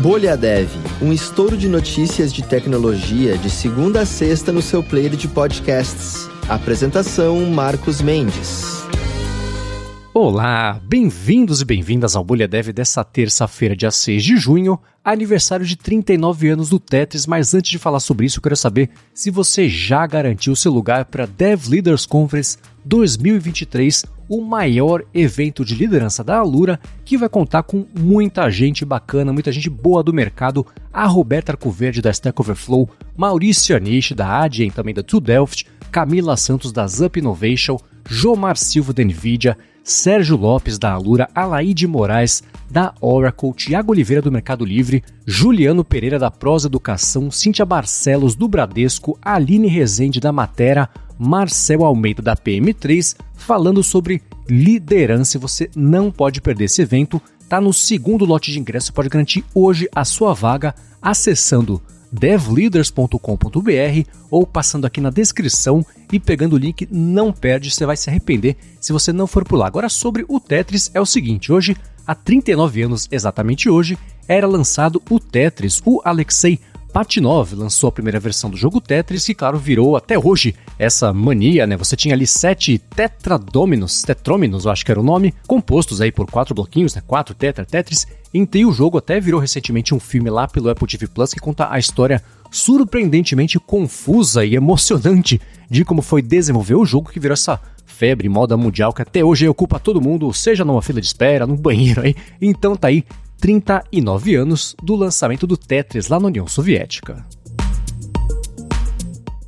Bolha Dev, um estouro de notícias de tecnologia de segunda a sexta no seu player de podcasts. Apresentação Marcos Mendes. Olá, bem-vindos e bem-vindas ao Bolha Dev dessa terça-feira, dia 6 de junho, aniversário de 39 anos do Tetris, mas antes de falar sobre isso, eu quero saber se você já garantiu seu lugar para Dev Leaders Conference 2023, o maior evento de liderança da Alura, que vai contar com muita gente bacana, muita gente boa do mercado, a Roberta Arcoverde da Stack Overflow, Maurício Anish da Adyen, também da True Delft, Camila Santos da Zup Innovation, Jomar Silva da Nvidia, Sérgio Lopes da Alura, Alaide Moraes da Oracle, Tiago Oliveira do Mercado Livre, Juliano Pereira da Prosa Educação, Cíntia Barcelos do Bradesco, Aline Rezende da Matera, Marcel Almeida da PM3, falando sobre liderança. Você não pode perder esse evento. Tá no segundo lote de ingresso, pode garantir hoje a sua vaga acessando devleaders.com.br ou passando aqui na descrição e pegando o link, não perde, você vai se arrepender se você não for por lá. Agora sobre o Tetris é o seguinte, hoje, há 39 anos exatamente hoje, era lançado o Tetris, o Alexei Patinov lançou a primeira versão do jogo Tetris, que claro virou até hoje essa mania, né? Você tinha ali sete tetradominos, tetrôminos, eu acho que era o nome, compostos aí por quatro bloquinhos, né? Quatro tetra Tetris. Em o jogo até virou recentemente um filme lá pelo Apple TV Plus que conta a história surpreendentemente confusa e emocionante de como foi desenvolver o jogo que virou essa febre moda mundial que até hoje ocupa todo mundo, seja numa fila de espera, num banheiro aí. Então tá aí 39 anos do lançamento do Tetris lá na União Soviética.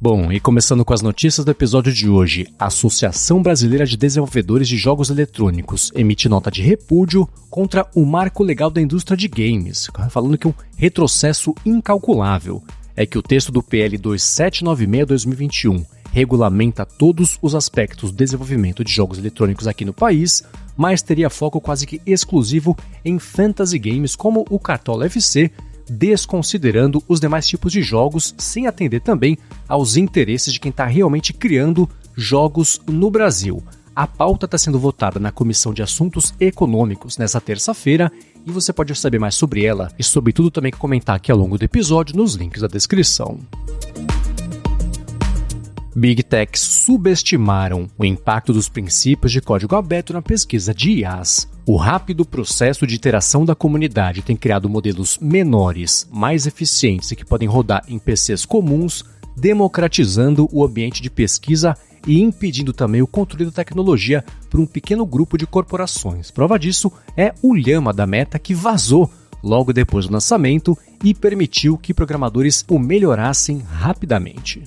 Bom, e começando com as notícias do episódio de hoje, a Associação Brasileira de Desenvolvedores de Jogos Eletrônicos emite nota de repúdio contra o marco legal da indústria de games, falando que um retrocesso incalculável é que o texto do PL 2796-2021 regulamenta todos os aspectos do desenvolvimento de jogos eletrônicos aqui no país, mas teria foco quase que exclusivo em fantasy games como o Cartola FC, desconsiderando os demais tipos de jogos, sem atender também aos interesses de quem está realmente criando jogos no Brasil. A pauta está sendo votada na Comissão de Assuntos Econômicos nessa terça-feira e você pode saber mais sobre ela e sobre tudo também comentar aqui ao longo do episódio nos links da descrição. Big Techs subestimaram o impacto dos princípios de código aberto na pesquisa de IAs. O rápido processo de iteração da comunidade tem criado modelos menores, mais eficientes e que podem rodar em PCs comuns, democratizando o ambiente de pesquisa e impedindo também o controle da tecnologia por um pequeno grupo de corporações. Prova disso é o Llama da Meta que vazou logo depois do lançamento e permitiu que programadores o melhorassem rapidamente.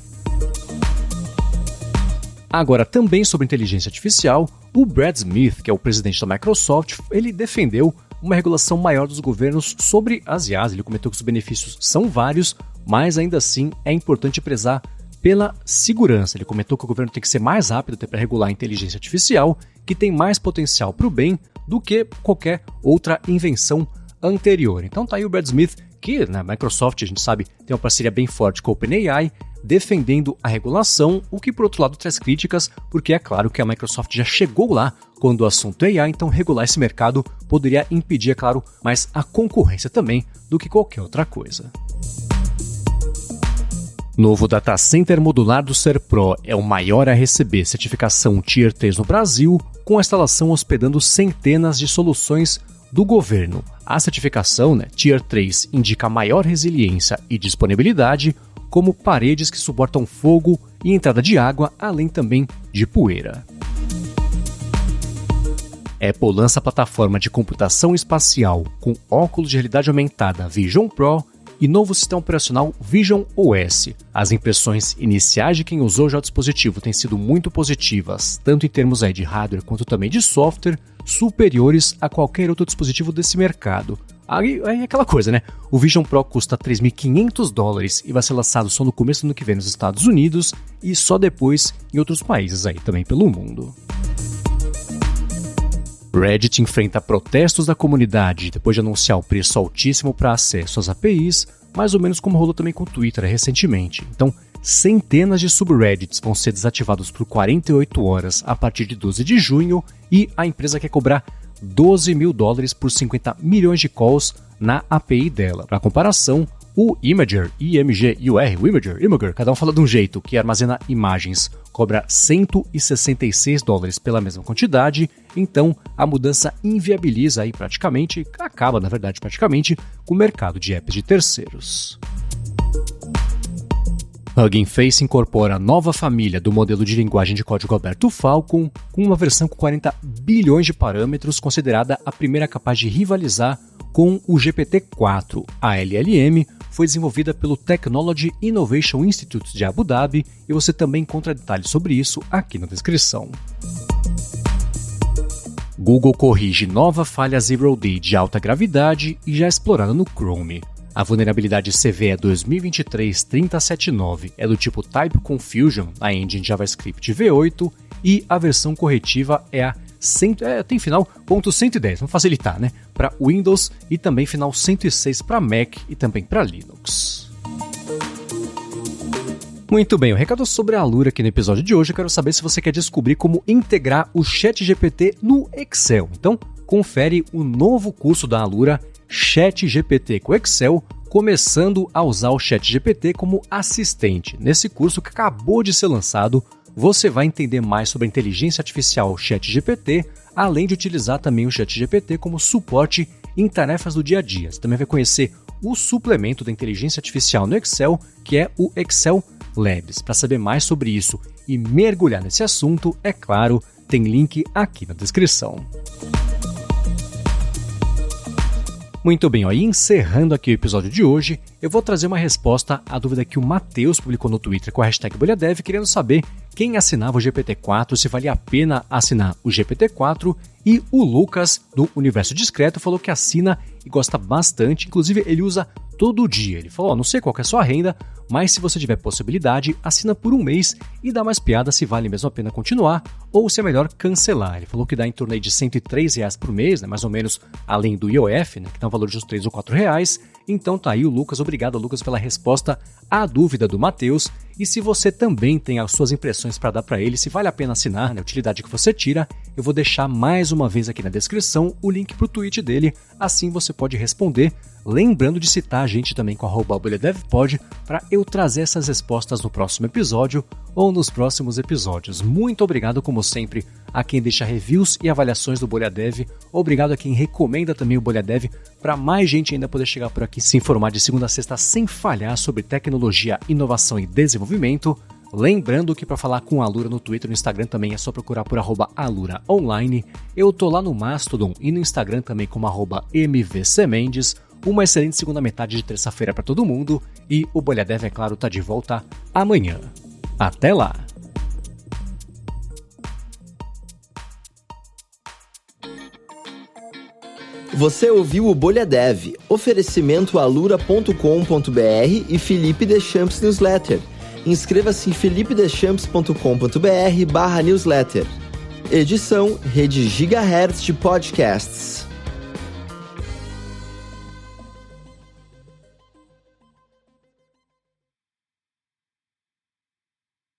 Agora, também sobre inteligência artificial, o Brad Smith, que é o presidente da Microsoft, ele defendeu uma regulação maior dos governos sobre as IAs. Ele comentou que os benefícios são vários, mas ainda assim é importante prezar pela segurança. Ele comentou que o governo tem que ser mais rápido até para regular a inteligência artificial, que tem mais potencial para o bem do que qualquer outra invenção anterior. Então tá aí o Brad Smith, que na Microsoft a gente sabe tem uma parceria bem forte com a OpenAI, defendendo a regulação, o que por outro lado traz críticas, porque é claro que a Microsoft já chegou lá quando o assunto é AI, então regular esse mercado poderia impedir, é claro, mais a concorrência também do que qualquer outra coisa. Novo data center modular do SerPro é o maior a receber certificação Tier 3 no Brasil, com a instalação hospedando centenas de soluções do governo. A certificação né, Tier 3 indica maior resiliência e disponibilidade, como paredes que suportam fogo e entrada de água, além também de poeira. Apple lança a plataforma de computação espacial com óculos de realidade aumentada Vision Pro e novo sistema operacional Vision OS. As impressões iniciais de quem usou já o dispositivo têm sido muito positivas, tanto em termos aí de hardware quanto também de software, superiores a qualquer outro dispositivo desse mercado. Aí é aquela coisa, né? O Vision Pro custa 3.500 dólares e vai ser lançado só no começo do ano que vem nos Estados Unidos e só depois em outros países aí também pelo mundo. Reddit enfrenta protestos da comunidade depois de anunciar o preço altíssimo para acesso às APIs, mais ou menos como rolou também com o Twitter recentemente. Então, centenas de subreddits vão ser desativados por 48 horas a partir de 12 de junho e a empresa quer cobrar 12 mil dólares por 50 milhões de calls na API dela. Para comparação, o Imager, IMG-UR, o Imager, Imager, cada um fala de um jeito, que armazena imagens, cobra 166 dólares pela mesma quantidade, então a mudança inviabiliza aí praticamente, acaba na verdade praticamente, com o mercado de apps de terceiros. Hugging Face incorpora a nova família do modelo de linguagem de código aberto Falcon, com uma versão com 40 bilhões de parâmetros, considerada a primeira capaz de rivalizar com o GPT-4. A LLM foi desenvolvida pelo Technology Innovation Institute de Abu Dhabi e você também encontra detalhes sobre isso aqui na descrição. Google corrige nova falha Zero D de alta gravidade e já explorada no Chrome. A vulnerabilidade CVE 2023-3079 é do tipo Type Confusion na engine JavaScript V8 e a versão corretiva é a 100, é, tem final ponto .110, vamos facilitar, né? Para Windows e também final 106 para Mac e também para Linux. Muito bem, o recado sobre a Alura aqui no episódio de hoje. Eu quero saber se você quer descobrir como integrar o ChatGPT no Excel. Então, confere o novo curso da Alura ChatGPT com Excel, começando a usar o ChatGPT como assistente. Nesse curso que acabou de ser lançado, você vai entender mais sobre a inteligência artificial ChatGPT, além de utilizar também o ChatGPT como suporte em tarefas do dia a dia. Você também vai conhecer o suplemento da inteligência artificial no Excel, que é o Excel Labs. Para saber mais sobre isso e mergulhar nesse assunto, é claro, tem link aqui na descrição. Muito bem, ó, e encerrando aqui o episódio de hoje, eu vou trazer uma resposta à dúvida que o Matheus publicou no Twitter com a hashtag BolhaDev, querendo saber quem assinava o GPT-4, se valia a pena assinar o GPT-4, e o Lucas, do Universo Discreto, falou que assina e gosta bastante, inclusive ele usa todo dia. Ele falou: oh, não sei qual é a sua renda, mas se você tiver possibilidade, assina por um mês e dá mais piada se vale mesmo a pena continuar ou se é melhor cancelar. Ele falou que dá em torno de 103 reais por mês, né, mais ou menos além do IOF, né, que dá um valor de uns 3 ou 4 reais. Então tá aí o Lucas, obrigado Lucas pela resposta à dúvida do Matheus. E se você também tem as suas impressões para dar para ele, se vale a pena assinar, né, a utilidade que você tira, eu vou deixar mais uma vez aqui na descrição o link para o tweet dele, assim você pode responder Lembrando de citar a gente também com a BolhaDevPod para eu trazer essas respostas no próximo episódio ou nos próximos episódios. Muito obrigado, como sempre, a quem deixa reviews e avaliações do Bolha Dev. Obrigado a quem recomenda também o Bolha Dev para mais gente ainda poder chegar por aqui se informar de segunda a sexta sem falhar sobre tecnologia, inovação e desenvolvimento. Lembrando que para falar com a Alura no Twitter e no Instagram também é só procurar por arroba Alura Online. Eu tô lá no Mastodon e no Instagram também como arroba MVCMendes. Uma excelente segunda metade de terça-feira para todo mundo e o Bolha Dev, é claro, tá de volta amanhã. Até lá! Você ouviu o Bolha Dev, oferecimento alura.com.br e Felipe Deschamps Newsletter. Inscreva-se em felipedechamps.com.br barra newsletter. Edição Rede Gigahertz de Podcasts.